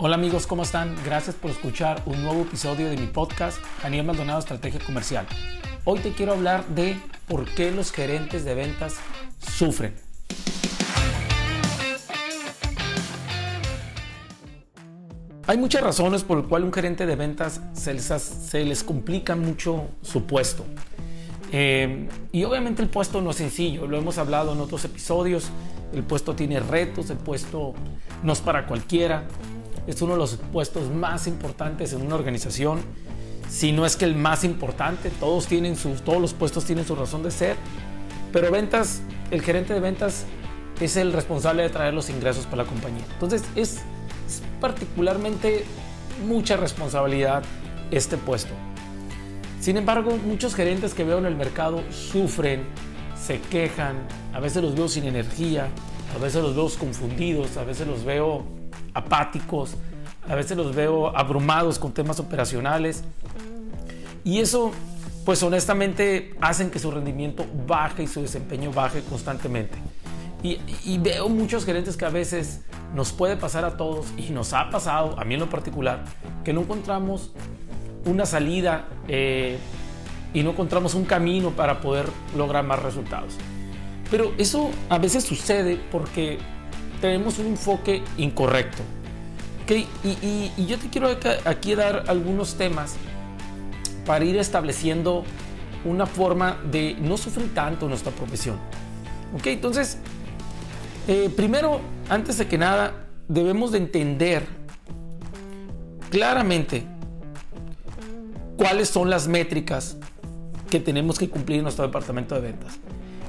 Hola amigos, ¿cómo están? Gracias por escuchar un nuevo episodio de mi podcast, Daniel Maldonado Estrategia Comercial. Hoy te quiero hablar de por qué los gerentes de ventas sufren. Hay muchas razones por las cuales un gerente de ventas se les, se les complica mucho su puesto. Eh, y obviamente el puesto no es sencillo, lo hemos hablado en otros episodios, el puesto tiene retos, el puesto no es para cualquiera, es uno de los puestos más importantes en una organización, si no es que el más importante, todos, tienen sus, todos los puestos tienen su razón de ser, pero ventas, el gerente de ventas es el responsable de traer los ingresos para la compañía. Entonces es, es particularmente mucha responsabilidad este puesto. Sin embargo, muchos gerentes que veo en el mercado sufren, se quejan, a veces los veo sin energía, a veces los veo confundidos, a veces los veo apáticos, a veces los veo abrumados con temas operacionales. Y eso, pues honestamente, hacen que su rendimiento baje y su desempeño baje constantemente. Y, veo muchos gerentes que a veces nos puede pasar a todos y nos ha pasado, a mí en lo particular, que no encontramos una salida eh, y no encontramos un camino para poder lograr más resultados. Pero eso a veces sucede porque tenemos un enfoque incorrecto. ¿okay? Y, yo te quiero aquí dar algunos temas para ir estableciendo una forma de no sufrir tanto nuestra profesión. ¿ok? Entonces, eh, primero, antes de que nada, debemos de entender claramente cuáles son las métricas que tenemos que cumplir en nuestro departamento de ventas.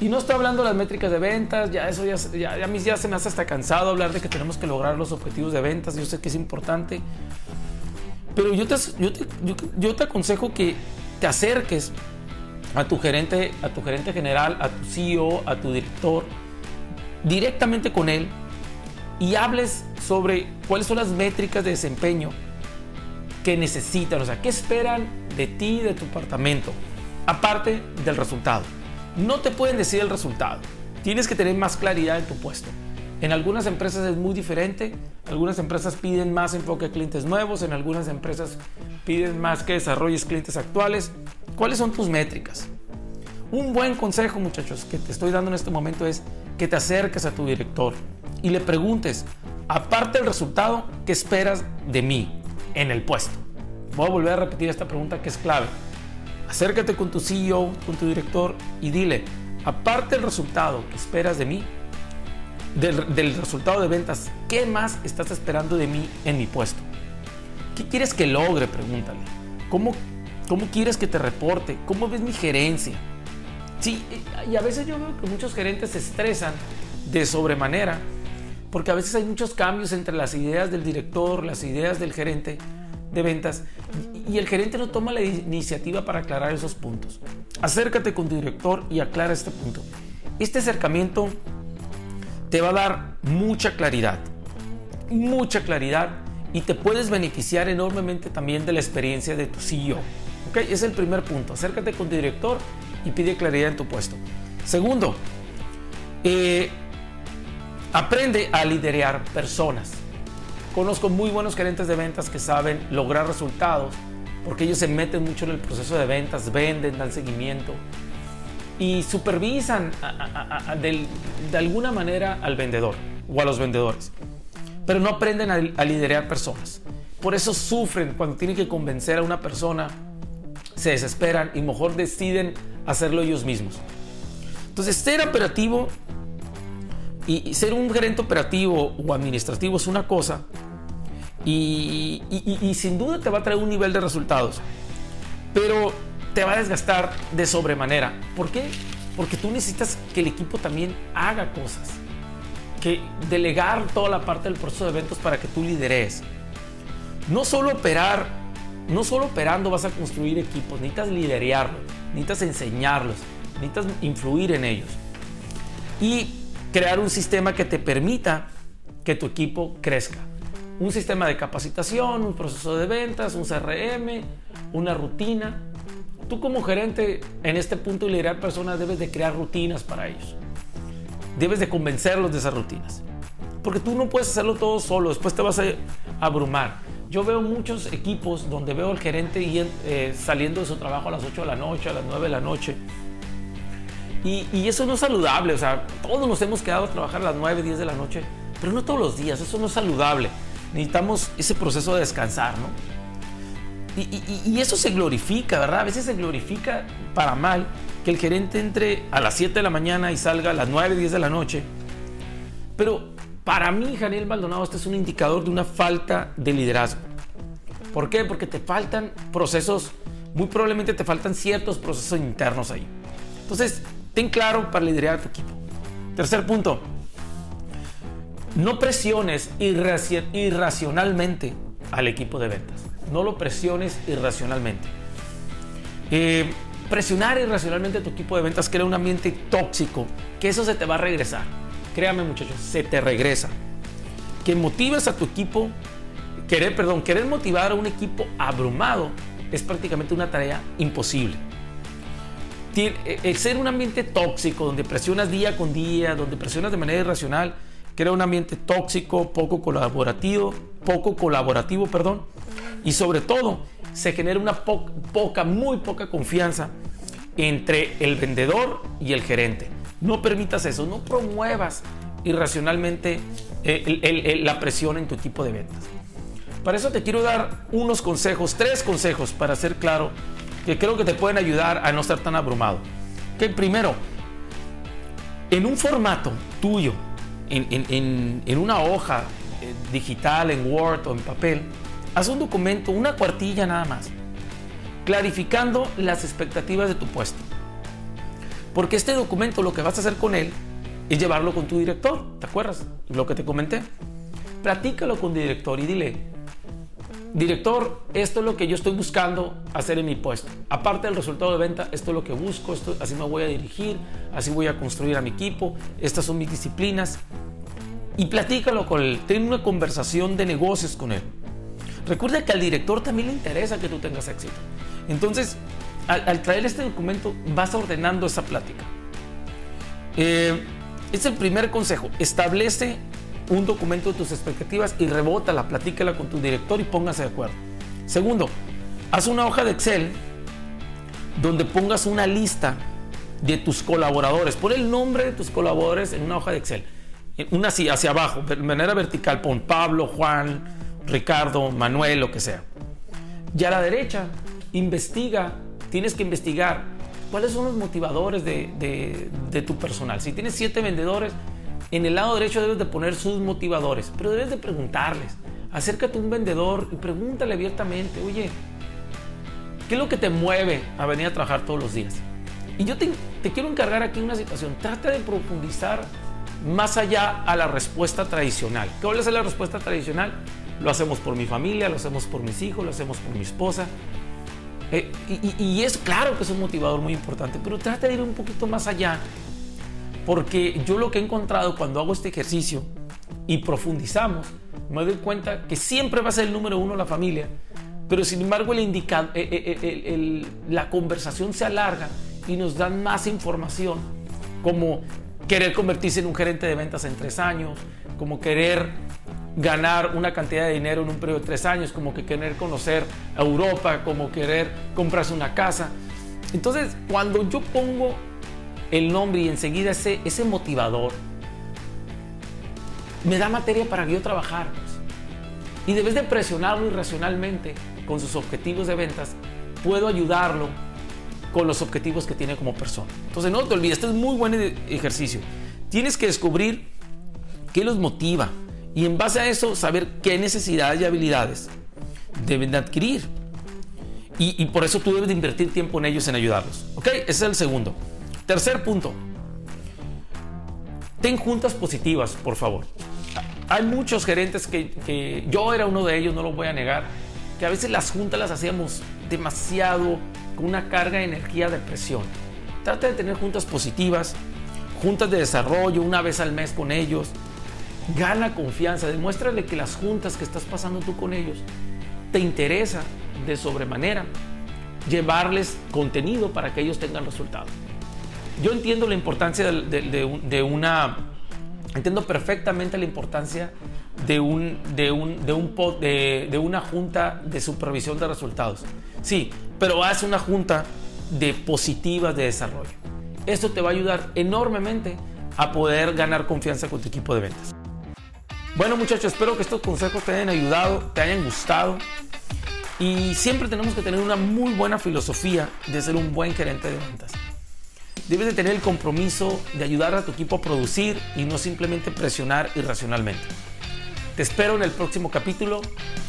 Y no estoy hablando de las métricas de ventas, ya eso ya, ya, ya se me hace hasta cansado hablar de que tenemos que lograr los objetivos de ventas, yo sé que es importante, pero yo te, yo te, yo, te aconsejo que te acerques a tu gerente, a tu gerente general, a tu CEO, a tu director, directamente con él y hables sobre cuáles son las métricas de desempeño que necesitan, o sea, qué esperan de ti, de tu departamento, aparte del resultado. No te pueden decir el resultado, tienes que tener más claridad en tu puesto. En algunas empresas es muy diferente, algunas empresas piden más enfoque a clientes nuevos, en algunas empresas piden más que desarrolles clientes actuales. ¿Cuáles son tus métricas? Un buen consejo, muchachos, que te estoy dando en este momento es que te acerques a tu director y le preguntes, aparte del resultado, ¿qué esperas de mí? en el puesto. Voy a volver a repetir esta pregunta que es clave. Acércate con tu CEO, con tu director y dile, aparte del resultado que esperas de mí, del, resultado de ventas, ¿qué más estás esperando de mí en mi puesto? ¿Qué quieres que logre? Pregúntale. ¿Cómo, cómo quieres que te reporte? ¿Cómo ves mi gerencia? Sí, y a veces yo veo que muchos gerentes se estresan de sobremanera porque a veces hay muchos cambios entre las ideas del director, las ideas del gerente de ventas y el gerente no toma la iniciativa para aclarar esos puntos. Acércate con tu director y aclara este punto. Este acercamiento te va a dar mucha claridad, mucha claridad y te puedes beneficiar enormemente también de la experiencia de tu CEO. ¿Ok? Es el primer punto. Acércate con tu director y pide claridad en tu puesto. Segundo, eh, Aprende a liderar personas. Conozco muy buenos gerentes de ventas que saben lograr resultados porque ellos se meten mucho en el proceso de ventas, venden, dan seguimiento y supervisan de, alguna manera al vendedor o a los vendedores, pero no aprenden a, a liderar personas. Por eso sufren cuando tienen que convencer a una persona, se desesperan y mejor deciden hacerlo ellos mismos. Entonces, ser operativo y, ser un gerente operativo o administrativo es una cosa y, sin duda te va a traer un nivel de resultados, pero te va a desgastar de sobremanera. ¿Por qué? Porque tú necesitas que el equipo también haga cosas, que delegar toda la parte del proceso de eventos para que tú lideres. No solo operar, no solo operando vas a construir equipos, necesitas liderarlos, necesitas enseñarlos, necesitas influir en ellos. Y crear un sistema que te permita que tu equipo crezca. Un sistema de capacitación, un proceso de ventas, un CRM, una rutina. Tú como gerente en este punto de liderar personas debes de crear rutinas para ellos. Debes de convencerlos de esas rutinas. Porque tú no puedes hacerlo todo solo, después te vas a abrumar. Yo veo muchos equipos donde veo al gerente eh, saliendo de su trabajo a las 8 de la noche, a las 9 de la noche. Y, y, eso no es saludable. O sea, todos nos hemos quedado a trabajar a las 9, 10 de la noche, pero no todos los días. Eso no es saludable. Necesitamos ese proceso de descansar, ¿no? Y, eso se glorifica, ¿verdad? A veces se glorifica para mal que el gerente entre a las 7 de la mañana y salga a las 9, 10 de la noche. Pero para mí, Janiel Maldonado, este es un indicador de una falta de liderazgo. ¿Por qué? Porque te faltan procesos, muy probablemente te faltan ciertos procesos internos ahí. Entonces, ten claro para liderar tu equipo. Tercer punto, no presiones irracionalmente al equipo de ventas no lo presiones irracionalmente. Eh, presionar irracionalmente a tu equipo de ventas crea un ambiente tóxico, que eso se te va a regresar. Créame muchachos, se te regresa. Que motives a tu equipo, querer, perdón, querer motivar a un equipo abrumado es prácticamente una tarea imposible. Eh, el ser un ambiente tóxico, donde presionas día con día, donde presionas de manera irracional, crea un ambiente tóxico, poco colaborativo, poco colaborativo, perdón, y sobre todo se genera una poca, muy poca confianza entre el vendedor y el gerente. No permitas eso, no promuevas irracionalmente eh, la presión en tu equipo de ventas. Para eso te quiero dar unos consejos, tres consejos para ser claro, que creo que te pueden ayudar a no estar tan abrumado. Que primero, en un formato tuyo, en una hoja eh, digital, en Word o en papel, haz un documento, una cuartilla nada más, clarificando las expectativas de tu puesto. Porque este documento lo que vas a hacer con él es llevarlo con tu director, ¿te acuerdas? Lo que te comenté. Platícalo con tu director y dile, director, esto es lo que yo estoy buscando hacer en mi puesto. Aparte del resultado de venta, esto es lo que busco, esto, así me voy a dirigir, así voy a construir a mi equipo, estas son mis disciplinas. Y platícalo con él, ten una conversación de negocios con él. Recuerda que al director también le interesa que tú tengas éxito. Entonces, al, traer este documento, vas ordenando esa plática. Eh, es el primer consejo. Establece un documento de tus expectativas y rebótala, platícala con tu director y póngase de acuerdo. Segundo, haz una hoja de Excel donde pongas una lista de tus colaboradores. Pon el nombre de tus colaboradores en una hoja de Excel. Una así, hacia abajo, de manera vertical. Pon Pablo, Juan, Ricardo, Manuel, lo que sea. Y a la derecha, investiga, tienes que investigar cuáles son los motivadores de, tu personal. Si tienes siete vendedores, en el lado derecho debes de poner sus motivadores, pero debes de preguntarles. Acércate a un vendedor y pregúntale abiertamente, oye, ¿qué es lo que te mueve a venir a trabajar todos los días? Y yo te quiero encargar aquí una situación. Trata de profundizar más allá a la respuesta tradicional. ¿Cuál es la respuesta tradicional? Lo hacemos por mi familia, lo hacemos por mis hijos, lo hacemos por mi esposa. Eh, y, es claro que es un motivador muy importante, pero trata de ir un poquito más allá, porque yo lo que he encontrado cuando hago este ejercicio y profundizamos, me doy cuenta que siempre va a ser el número uno la familia, pero sin embargo el eh, eh, la conversación se alarga y nos dan más información, como querer convertirse en un gerente de ventas en tres años, como querer ganar una cantidad de dinero en un periodo de tres años, como que querer conocer Europa, como querer comprarse una casa. Entonces, cuando yo pongo el nombre y enseguida ese, ese motivador, me da materia para yo trabajar. Y debes de presionarlo irracionalmente con sus objetivos de ventas, puedo ayudarlo con los objetivos que tiene como persona. Entonces, no te olvides, este es muy buen ejercicio. Tienes que descubrir qué los motiva, y en base a eso saber qué necesidades y habilidades deben de adquirir. Y, por eso tú debes de invertir tiempo en ellos, en ayudarlos. ¿Ok? Ese es el segundo. Tercer punto. Ten juntas positivas, por favor. Hay muchos gerentes que, que yo era uno de ellos, no lo voy a negar, que a veces las juntas las hacíamos demasiado con una carga de energía de presión. Trata de tener juntas positivas, juntas de desarrollo una vez al mes con ellos, Gana confianza, demuéstrale que las juntas que estás pasando tú con ellos te interesa de sobremanera llevarles contenido para que ellos tengan resultados. Yo entiendo la importancia de, una Entiendo perfectamente la importancia de, un, de, un, de, un, de, de una junta de supervisión de resultados. Sí, pero haz una junta de positivas de desarrollo. Esto te va a ayudar enormemente a poder ganar confianza con tu equipo de ventas. Bueno muchachos, espero que estos consejos te hayan ayudado, te hayan gustado. Y siempre tenemos que tener una muy buena filosofía de ser un buen gerente de ventas. Debes de tener el compromiso de ayudar a tu equipo a producir y no simplemente presionar irracionalmente. Te espero en el próximo capítulo.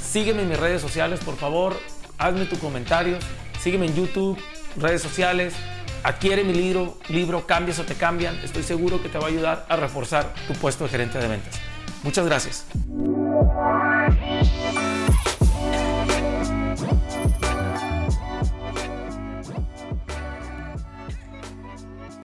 Sígueme en mis redes sociales, por favor. Hazme tus comentarios. Sígueme en YouTube, redes sociales. Adquiere mi libro, libro Cambias o te cambian. Estoy seguro que te va a ayudar a reforzar tu puesto de gerente de ventas. Muchas gracias.